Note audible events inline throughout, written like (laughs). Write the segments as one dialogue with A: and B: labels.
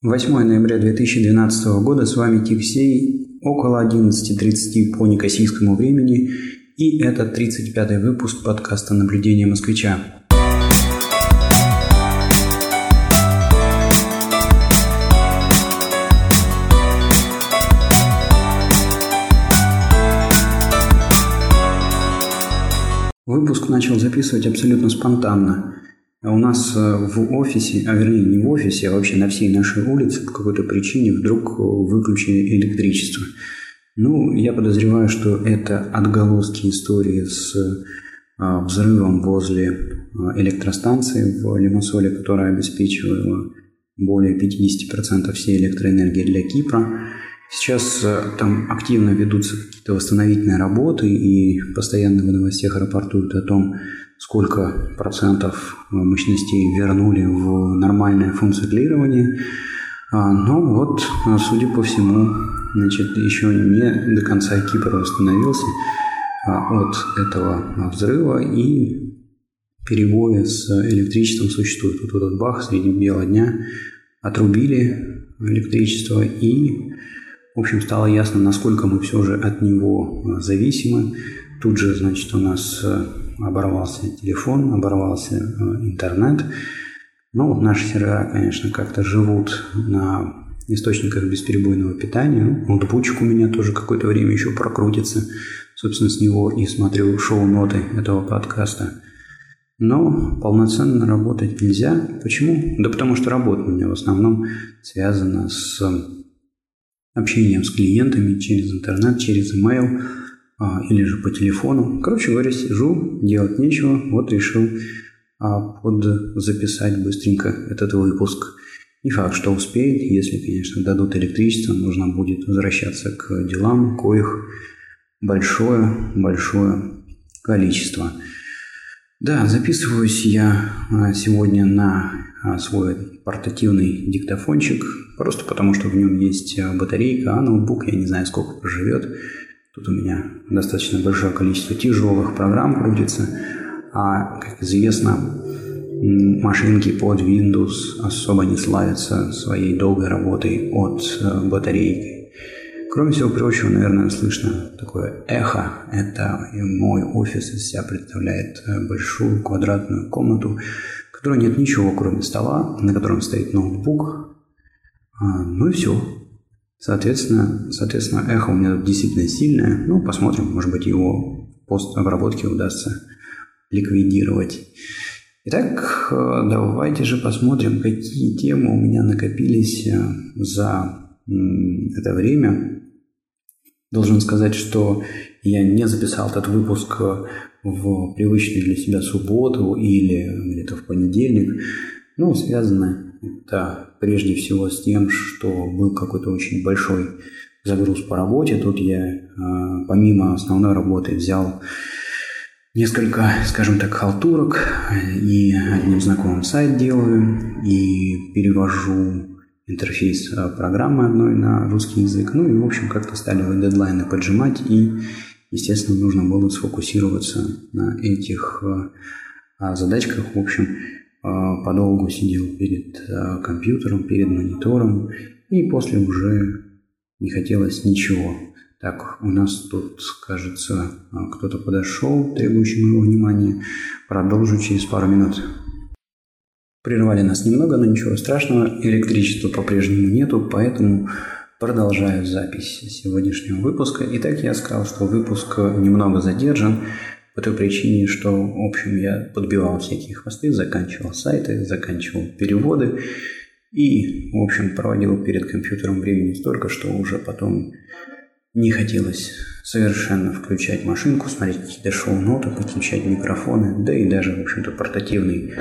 A: 8 ноября 2012 года с вами Тиксей около 11.30 по некосийскому времени и это 35-й выпуск подкаста «Наблюдение москвича». Выпуск начал записывать абсолютно спонтанно. А у нас э, в офисе, а вернее не в офисе, а вообще на всей нашей улице по какой-то причине вдруг э, выключили электричество. Ну, я подозреваю, что это отголоски истории с а, взрывом возле электростанции в Лимассоле, которая обеспечивала более 50% всей электроэнергии для Кипра. Сейчас э, там активно ведутся какие-то восстановительные работы, и постоянно в новостях рапортуют о том, сколько процентов э, мощностей вернули в нормальное функционирование. А, но вот, э, судя по всему, значит, еще не до конца Кипр восстановился а, от этого взрыва, и перебои с электричеством существуют. Вот этот бах среди бела дня отрубили электричество, и, в общем, стало ясно, насколько мы все же от него э, зависимы. Тут же, значит, у нас оборвался телефон, оборвался э, интернет. Ну, наши сервера, конечно, как-то живут на источниках бесперебойного питания. Ноутбучик у меня тоже какое-то время еще прокрутится. Собственно, с него и смотрю шоу-ноты этого подкаста. Но полноценно работать нельзя. Почему? Да потому что работа у меня в основном связана с общением с клиентами через интернет, через email – а, или же по телефону. Короче говоря, сижу, делать нечего, вот решил а, под записать быстренько этот выпуск. Не факт, что успеет, если, конечно, дадут электричество, нужно будет возвращаться к делам, коих большое-большое количество. Да, записываюсь я а, сегодня на свой портативный диктофончик, просто потому что в нем есть батарейка, а ноутбук я не знаю, сколько проживет. Тут у меня достаточно большое количество тяжелых программ крутится. А, как известно, машинки под Windows особо не славятся своей долгой работой от батарейки. Кроме всего прочего, наверное, слышно такое эхо. Это мой офис из себя представляет э, большую квадратную комнату, в которой нет ничего, кроме стола, на котором стоит ноутбук. А, ну и все. Соответственно, соответственно, эхо у меня тут действительно сильное. Ну, посмотрим, может быть, его постобработке удастся ликвидировать. Итак, э, давайте же посмотрим, какие темы у меня накопились э, за это время. Должен сказать, что я не записал этот выпуск э, в привычную для себя субботу или где-то в понедельник. Ну, связано это прежде всего с тем, что был какой-то очень большой загруз по работе. Тут я а, помимо основной работы взял несколько, скажем так, халтурок и одним знакомым сайт делаю и перевожу интерфейс а, программы одной на русский язык. Ну и, в общем, как-то стали дедлайны поджимать и, естественно, нужно было сфокусироваться на этих а, задачках. В общем, а, подолгу сидел перед компьютером, перед монитором, и после уже не хотелось ничего. Так, у нас тут, кажется, кто-то подошел, требующий моего внимания. Продолжу через пару минут. Прервали нас немного, но ничего страшного. Электричества по-прежнему нету, поэтому продолжаю запись сегодняшнего выпуска. Итак, я сказал, что выпуск немного задержан. По той причине, что, в общем, я подбивал всякие хвосты, заканчивал сайты, заканчивал переводы и, в общем, проводил перед компьютером времени столько, что уже потом не хотелось совершенно включать машинку, смотреть какие-то шоу-ноты, подключать микрофоны, да и даже, в общем-то, портативный,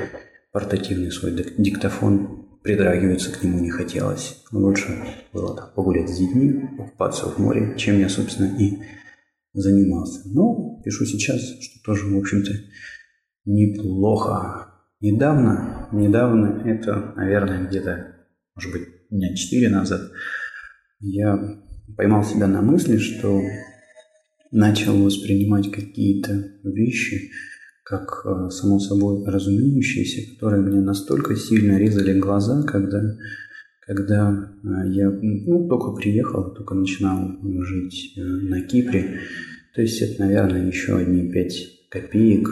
A: портативный свой диктофон придрагиваться к нему не хотелось. Лучше было так, погулять с детьми, покупаться в море, чем я, собственно, и занимался. Но пишу сейчас, что тоже, в общем-то, неплохо. Недавно, недавно, это, наверное, где-то, может быть, дня четыре назад, я поймал себя на мысли, что начал воспринимать какие-то вещи как э, само собой разумеющиеся, которые мне настолько сильно резали глаза, когда, когда э, я ну, только приехал, только начинал жить э, на Кипре. То есть это, наверное, еще одни пять копеек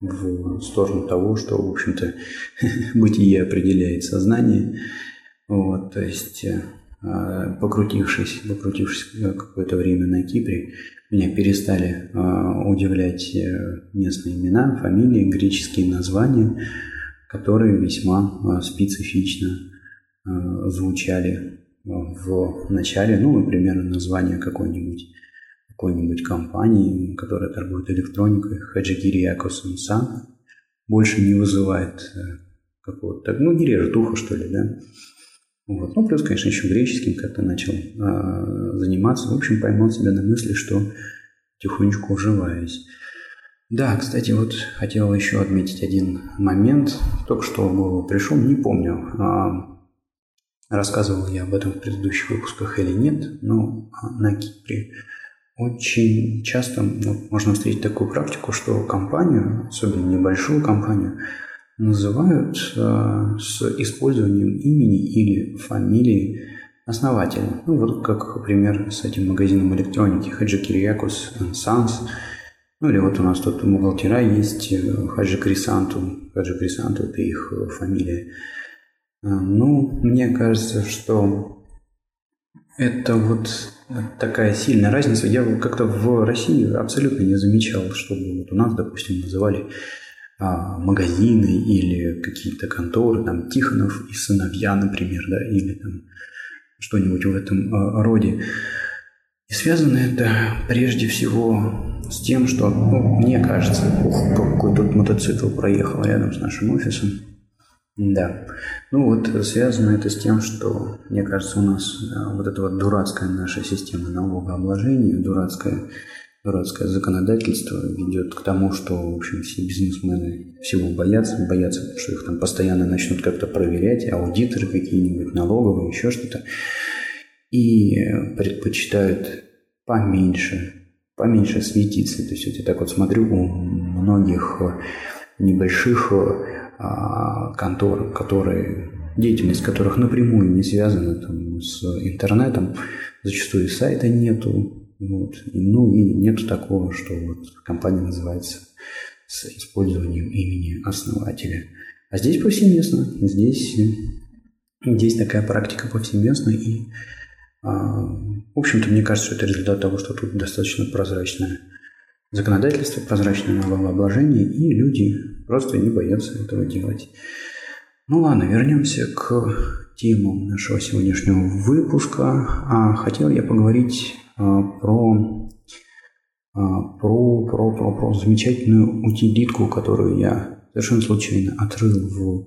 A: в сторону того, что, в общем-то, (laughs) бытие определяет сознание. Вот, то есть, покрутившись, покрутившись какое-то время на Кипре, меня перестали удивлять местные имена, фамилии, греческие названия которые весьма а, специфично а, звучали в начале, ну, например, название какой-нибудь какой-нибудь компании, которая торгует электроникой, Хаджигири Якосон Сан, больше не вызывает э, какого-то, ну, не режет ухо, что ли, да. Вот. Ну, плюс, конечно, еще греческим как-то начал э, заниматься. В общем, поймал себя на мысли, что тихонечку уживаюсь. Да, кстати, вот хотел еще отметить один момент. Только что в голову пришел, не помню, а, рассказывал я об этом в предыдущих выпусках или нет, но на Кипре очень часто ну, можно встретить такую практику, что компанию, особенно небольшую компанию, называют э, с использованием имени или фамилии основателя. Ну, вот как, например, с этим магазином электроники Хаджи Кириакус Sons – ну или вот у нас тут бухгалтера есть, э, Хаджи Крисанту. Хаджи Крисанту – это их фамилия. А, ну, мне кажется, что это вот такая сильная разница. Я как-то в России абсолютно не замечал, чтобы вот у нас, допустим, называли магазины или какие-то конторы, там Тихонов и сыновья, например, да, или там что-нибудь в этом а, роде. И связано это прежде всего с тем, что, ну, мне кажется, ух, какой тут мотоцикл проехал рядом с нашим офисом. Да. Ну вот связано это с тем, что, мне кажется, у нас э, вот эта вот дурацкая наша система налогообложения, дурацкое, дурацкое законодательство ведет к тому, что, в общем, все бизнесмены всего боятся, боятся, что их там постоянно начнут как-то проверять, аудиторы какие-нибудь, налоговые, еще что-то и э, поменьше, поменьше светиться. То есть вот я так вот смотрю у многих небольших э, а, контор, которые деятельность которых напрямую не связана там, с интернетом, зачастую сайта нету, вот. Ну и нету такого, что вот компания называется с использованием имени основателя. А здесь повсеместно, здесь, здесь такая практика повсеместна, и а, в общем-то, мне кажется, что это результат того, что тут достаточно прозрачное законодательство, прозрачное налогообложение, и люди просто не боятся этого делать. Ну ладно, вернемся к темам нашего сегодняшнего выпуска. А, хотел я поговорить про, а, про, про, про, про замечательную утилитку, которую я совершенно случайно отрыл в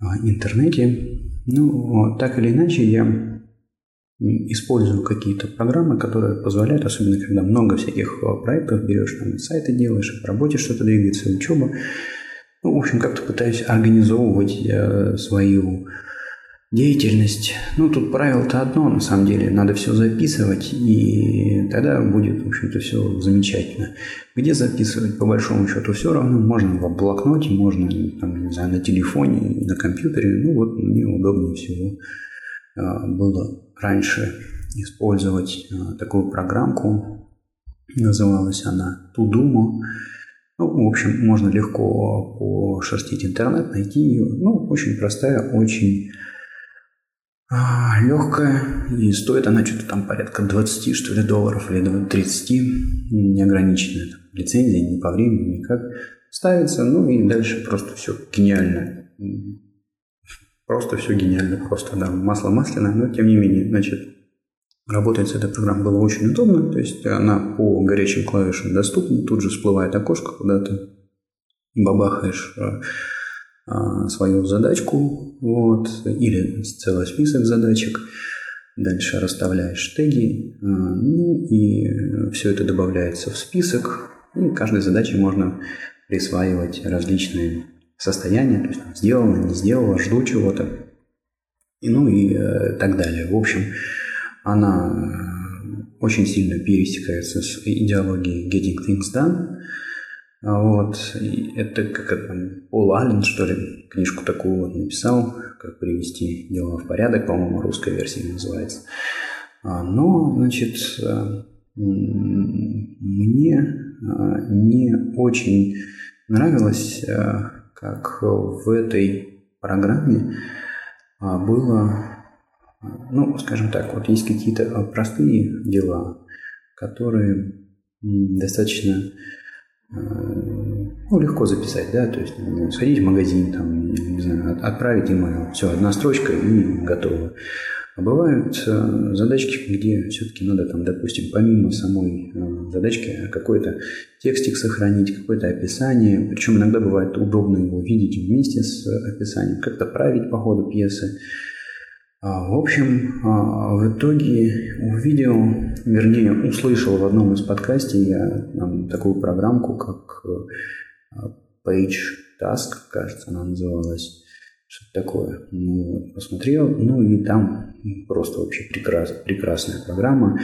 A: а, интернете. Ну, так или иначе, я использую какие-то программы, которые позволяют, особенно когда много всяких проектов берешь, там сайты делаешь, по работе что-то двигается, учеба. Ну, в общем, как-то пытаюсь организовывать э, свою деятельность. Ну, тут правило-то одно, на самом деле. Надо все записывать, и тогда будет, в общем-то, все замечательно. Где записывать, по большому счету, все равно. Можно в блокноте, можно, там, не знаю, на телефоне, на компьютере. Ну, вот мне удобнее всего э, было раньше использовать э, такую программку. Называлась она Тудумо. Ну, в общем, можно легко пошерстить интернет, найти ее. Ну, очень простая, очень а, легкая. И стоит она что-то там порядка 20, что ли, долларов или 30. Неограниченная там, лицензия, ни по времени, никак. Ставится, ну и дальше просто все гениально Просто все гениально, просто, да, масло масляное, но тем не менее, значит, работать с этой программой было очень удобно, то есть она по горячим клавишам доступна, тут же всплывает окошко, куда ты бабахаешь а, свою задачку, вот, или целый список задачек, дальше расставляешь теги, а, ну и все это добавляется в список, и каждой задаче можно присваивать различные состояние, то есть сделано, не сделала, жду чего-то, и, ну и э, так далее. В общем, она э, очень сильно пересекается с идеологией Getting Things Done. Вот. И это как там Пол Аллен, что ли, книжку такую вот написал, как привести дела в порядок, по-моему, русская версия называется. А, но, значит, э, мне э, не очень нравилось, э, как в этой программе было, ну, скажем так, вот есть какие-то простые дела, которые достаточно ну, легко записать, да, то есть сходить в магазин, там, не знаю, отправить email, все, одна строчка и готово. А бывают э, задачки, где все-таки надо, там, допустим, помимо самой э, задачки какой-то текстик сохранить, какое-то описание. Причем иногда бывает удобно его видеть вместе с описанием, как-то править по ходу пьесы. А, в общем, а, в итоге увидел, вернее, услышал в одном из подкастов я такую программку, как э, Page Task, кажется, она называлась. Что-то такое. Ну, посмотрел, ну и там просто вообще прекрас, прекрасная программа.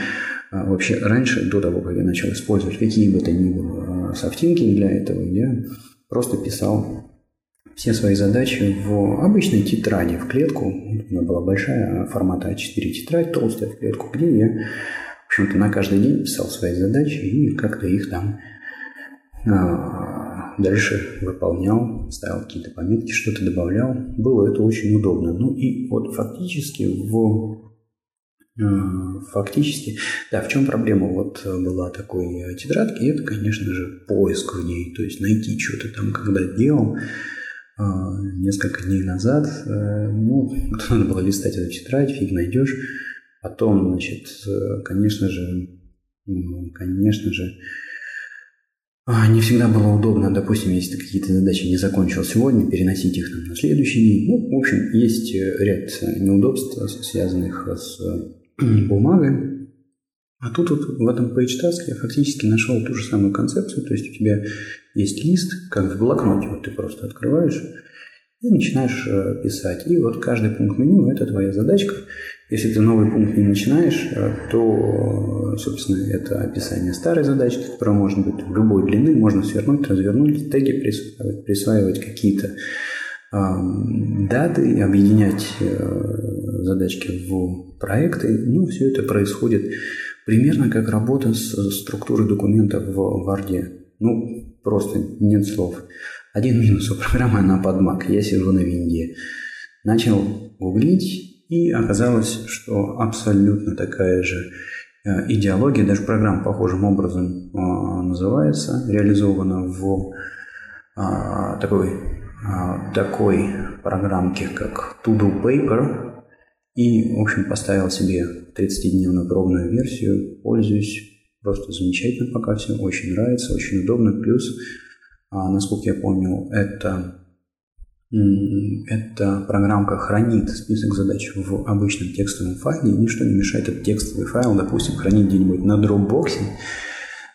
A: А, вообще, раньше, до того, как я начал использовать какие бы то ни было софтинки для этого, я просто писал все свои задачи в обычной тетради, в клетку. У меня была большая формата А4 тетрадь, толстая в клетку, где я, в общем-то, на каждый день писал свои задачи и как-то их там а, дальше выполнял, ставил какие-то пометки, что-то добавлял. Было это очень удобно. Ну и вот фактически в а, Фактически, да, в чем проблема вот была такой тетрадки, это, конечно же, поиск в ней, то есть найти что-то там, когда делал, а, несколько дней назад. Э, ну, (laughs) надо было листать эту тетрадь, фиг найдешь. Потом, значит, э, конечно же, конечно же, а, не всегда было удобно, допустим, если какие-то задачи не закончил сегодня, переносить их там, на следующий день. Ну, в общем, есть э, ряд неудобств, связанных с (clears throat) бумагой. А тут вот в этом PageTask я фактически нашел ту же самую концепцию, то есть у тебя есть лист, как в блокноте, вот ты просто открываешь и начинаешь э, писать. И вот каждый пункт меню – это твоя задачка. Если ты новый пункт не начинаешь, э, то, собственно, это описание старой задачки, которая может быть любой длины, можно свернуть, развернуть, теги присваивать, присваивать какие-то даты, объединять э, задачки в проекты. Ну, все это происходит Примерно как работа с структурой документа в Word. Ну, просто нет слов. Один минус (laughs) у программы, она под Mac. Я сижу на винде. Начал гуглить, и оказалось, что абсолютно такая же э, идеология, даже программа похожим образом э, называется, реализована в э, такой, такой программке, как To-Do Paper, и, в общем, поставил себе 30-дневную пробную версию, пользуюсь. Просто замечательно пока все, очень нравится, очень удобно. Плюс, а, насколько я помню, это, эта программка хранит список задач в обычном текстовом файле, и ничто не мешает этот текстовый файл, допустим, хранить где-нибудь на Dropbox,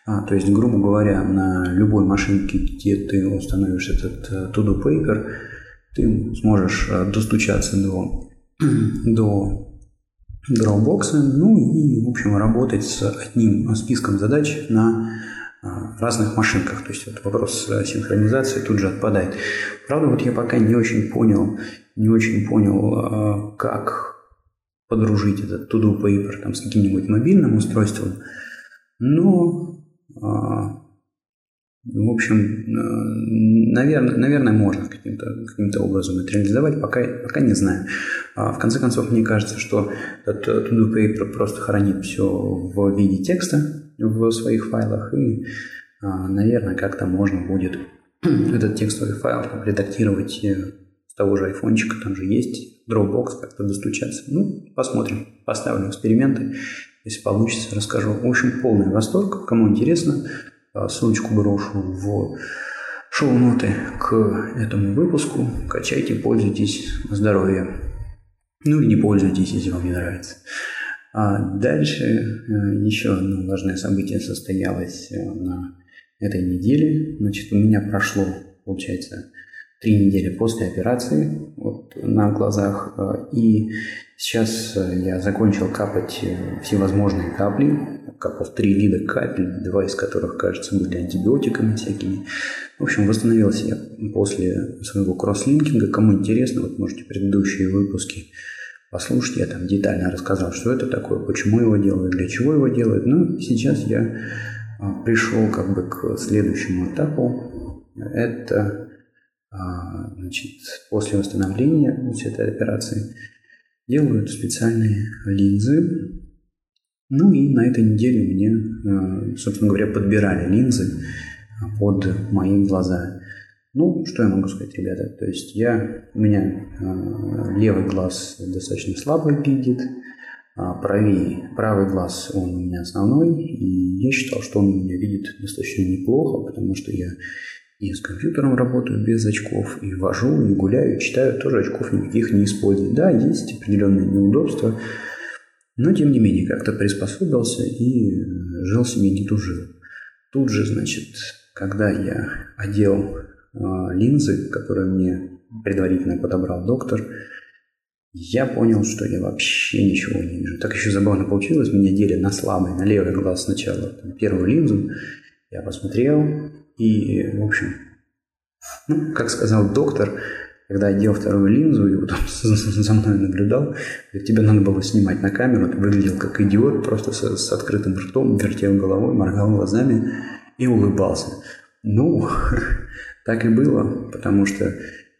A: а, то есть, грубо говоря, на любой машинке, где ты установишь этот uh, to-do paper, ты сможешь uh, достучаться до (clears throat) до Dropbox, ну и, в общем, работать с одним списком задач на а, разных машинках. То есть вот вопрос синхронизации тут же отпадает. Правда, вот я пока не очень понял, не очень понял, а, как подружить этот to-do paper там, с каким-нибудь мобильным устройством, но а, в общем, наверное, наверное можно каким-то каким образом это реализовать, пока, пока не знаю. А в конце концов, мне кажется, что этот to-do paper просто хранит все в виде текста в своих файлах, и, а, наверное, как-то можно будет (clears throat) этот текстовый файл там, редактировать э, с того же айфончика, там же есть Dropbox, как-то достучаться. Ну, посмотрим, поставлю эксперименты. Если получится, расскажу. В общем, полный восторг. Кому интересно, ссылочку брошу в шоу-ноты к этому выпуску. Качайте, пользуйтесь. Здоровья. Ну или не пользуйтесь, если вам не нравится. А дальше э, еще одно важное событие состоялось э, на этой неделе. Значит, у меня прошло, получается, три недели после операции вот, на глазах. Э, и сейчас э, я закончил капать э, всевозможные капли, капал три вида капель, два из которых, кажется, были антибиотиками всякими. В общем, восстановился я после своего кросслинкинга. Кому интересно, вот можете предыдущие выпуски послушать. Я там детально рассказал, что это такое, почему его делают, для чего его делают. Ну, сейчас я пришел как бы к следующему этапу. Это а, значит, после восстановления всей этой операции делают специальные линзы. Ну и на этой неделе мне, а, собственно говоря, подбирали линзы под мои глаза. Ну, что я могу сказать, ребята? То есть я, у меня э, левый глаз достаточно слабо видит, а правее, правый глаз он у меня основной, и я считал, что он меня видит достаточно неплохо, потому что я и с компьютером работаю без очков, и вожу, и гуляю, и читаю, тоже очков никаких не использую. Да, есть определенные неудобства, но тем не менее как-то приспособился и жил себе не тужил. Тут же, значит, когда я одел э, линзы, которые мне предварительно подобрал доктор, я понял, что я вообще ничего не вижу. Так еще забавно получилось, меня дели на слабый, на левый глаз сначала первую линзу. Я посмотрел, и, в общем, ну, как сказал доктор, когда одел вторую линзу и вот он (laughs) за мной наблюдал, тебе надо было снимать на камеру, ты выглядел как идиот, просто с, с открытым ртом, вертел головой, моргал глазами и улыбался. Ну, (laughs) так и было, потому что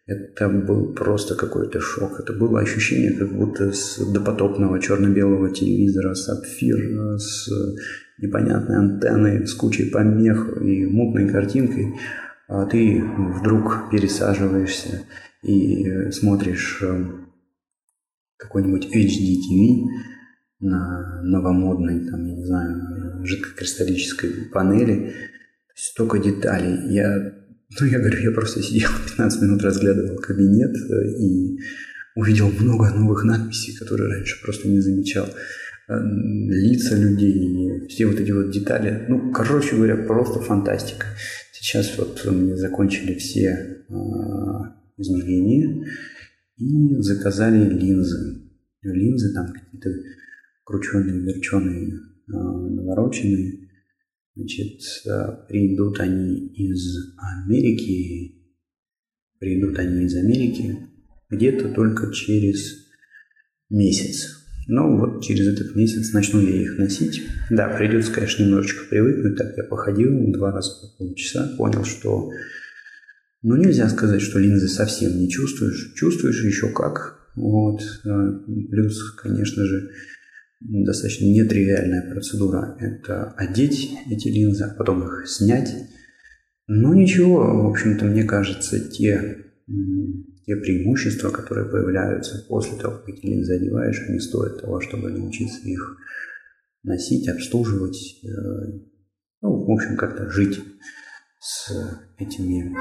A: это был просто какой-то шок. Это было ощущение, как будто с допотопного черно-белого телевизора сапфир с непонятной антенной, с кучей помех и мутной картинкой, а ты вдруг пересаживаешься и смотришь э, какой-нибудь HD TV на новомодной, там, я не знаю, жидкокристаллической панели. Столько деталей. Я, ну, я говорю, я просто сидел (laughs) 15 минут, разглядывал кабинет э, и увидел много новых надписей, которые раньше просто не замечал. Э, лица людей, все вот эти вот детали. Ну, короче говоря, просто фантастика. Сейчас вот мы закончили все э, измерения и заказали линзы. Линзы там какие-то крученые, верченые, э, навороченные. Значит, э, придут они из Америки, придут они из Америки где-то только через месяц. Но вот через этот месяц начну я их носить. Да, придется, конечно, немножечко привыкнуть. Так я походил два раза по полчаса, понял, что ну, нельзя сказать, что линзы совсем не чувствуешь. Чувствуешь еще как. Вот. А, плюс, конечно же, достаточно нетривиальная процедура. Это одеть эти линзы, а потом их снять. Но ничего, в общем-то, мне кажется, те те преимущества, которые появляются после того, как линзы одеваешь, они стоят того, чтобы научиться их носить, обслуживать, э, ну, в общем, как-то жить с этими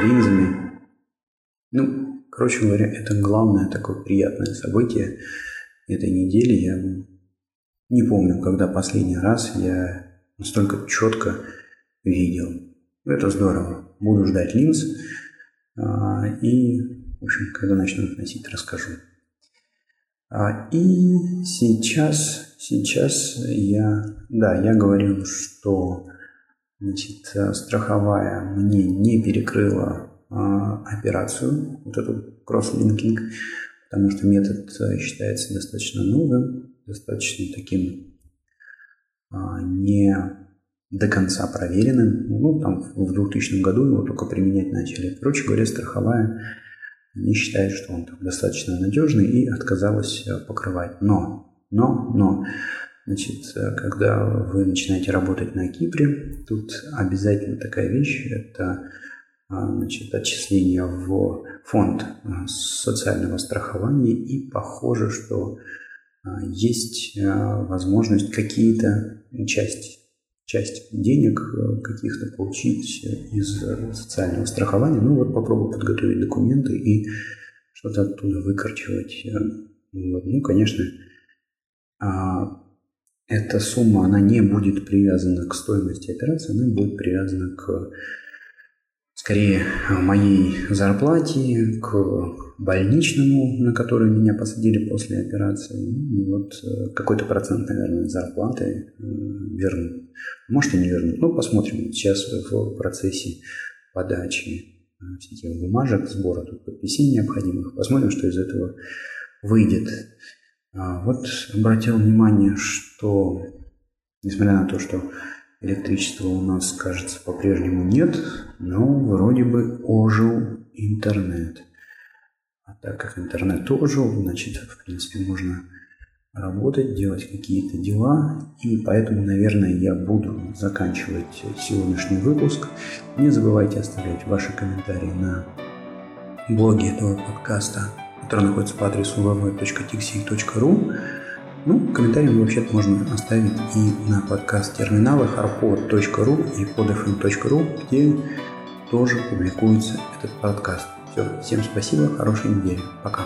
A: линзами. Ну, короче говоря, это главное такое приятное событие этой недели. Я не помню, когда последний раз я настолько четко видел. Это здорово. Буду ждать линз. А, и в общем, когда начну их носить, расскажу. А, и сейчас, сейчас я, да, я говорил, что значит, страховая мне не перекрыла а, операцию, вот эту кросслинкинг, потому что метод а, считается достаточно новым, достаточно таким а, не до конца проверенным. Ну, там в 2000 году его только применять начали. Короче говоря, страховая не считает, что он там достаточно надежный и отказалась э, покрывать. Но, но, но, значит, э, когда вы начинаете работать на Кипре, тут обязательно такая вещь, это а, значит, отчисление в фонд э, социального страхования, и похоже, что есть возможность какие-то части часть денег э, каких-то получить из социального страхования. Ну вот попробую подготовить документы и что-то оттуда выкорчевать. Э. Ну, конечно, а, эта сумма, она не будет привязана к стоимости операции, она будет привязана к скорее моей зарплате, к больничному, на который меня посадили после операции. И вот э, какой-то процент, наверное, зарплаты э, вернут. Может и не вернут. Ну, посмотрим сейчас в процессе подачи э, всех этих бумажек, сбора тут подписей необходимых. Посмотрим, что из этого выйдет. А вот обратил внимание, что несмотря на то, что электричества у нас, кажется, по-прежнему нет, но вроде бы ожил интернет. Так как интернет тоже, значит, в принципе, можно работать, делать какие-то дела. И поэтому, наверное, я буду заканчивать сегодняшний выпуск. Не забывайте оставлять ваши комментарии на блоге этого подкаста, который находится по адресу www.tixi.ru. Ну, комментарии вообще-то можно оставить и на подкаст-терминалы harpod.ru и podfm.ru, где тоже публикуется этот подкаст. Все, всем спасибо, хорошей недели. Пока.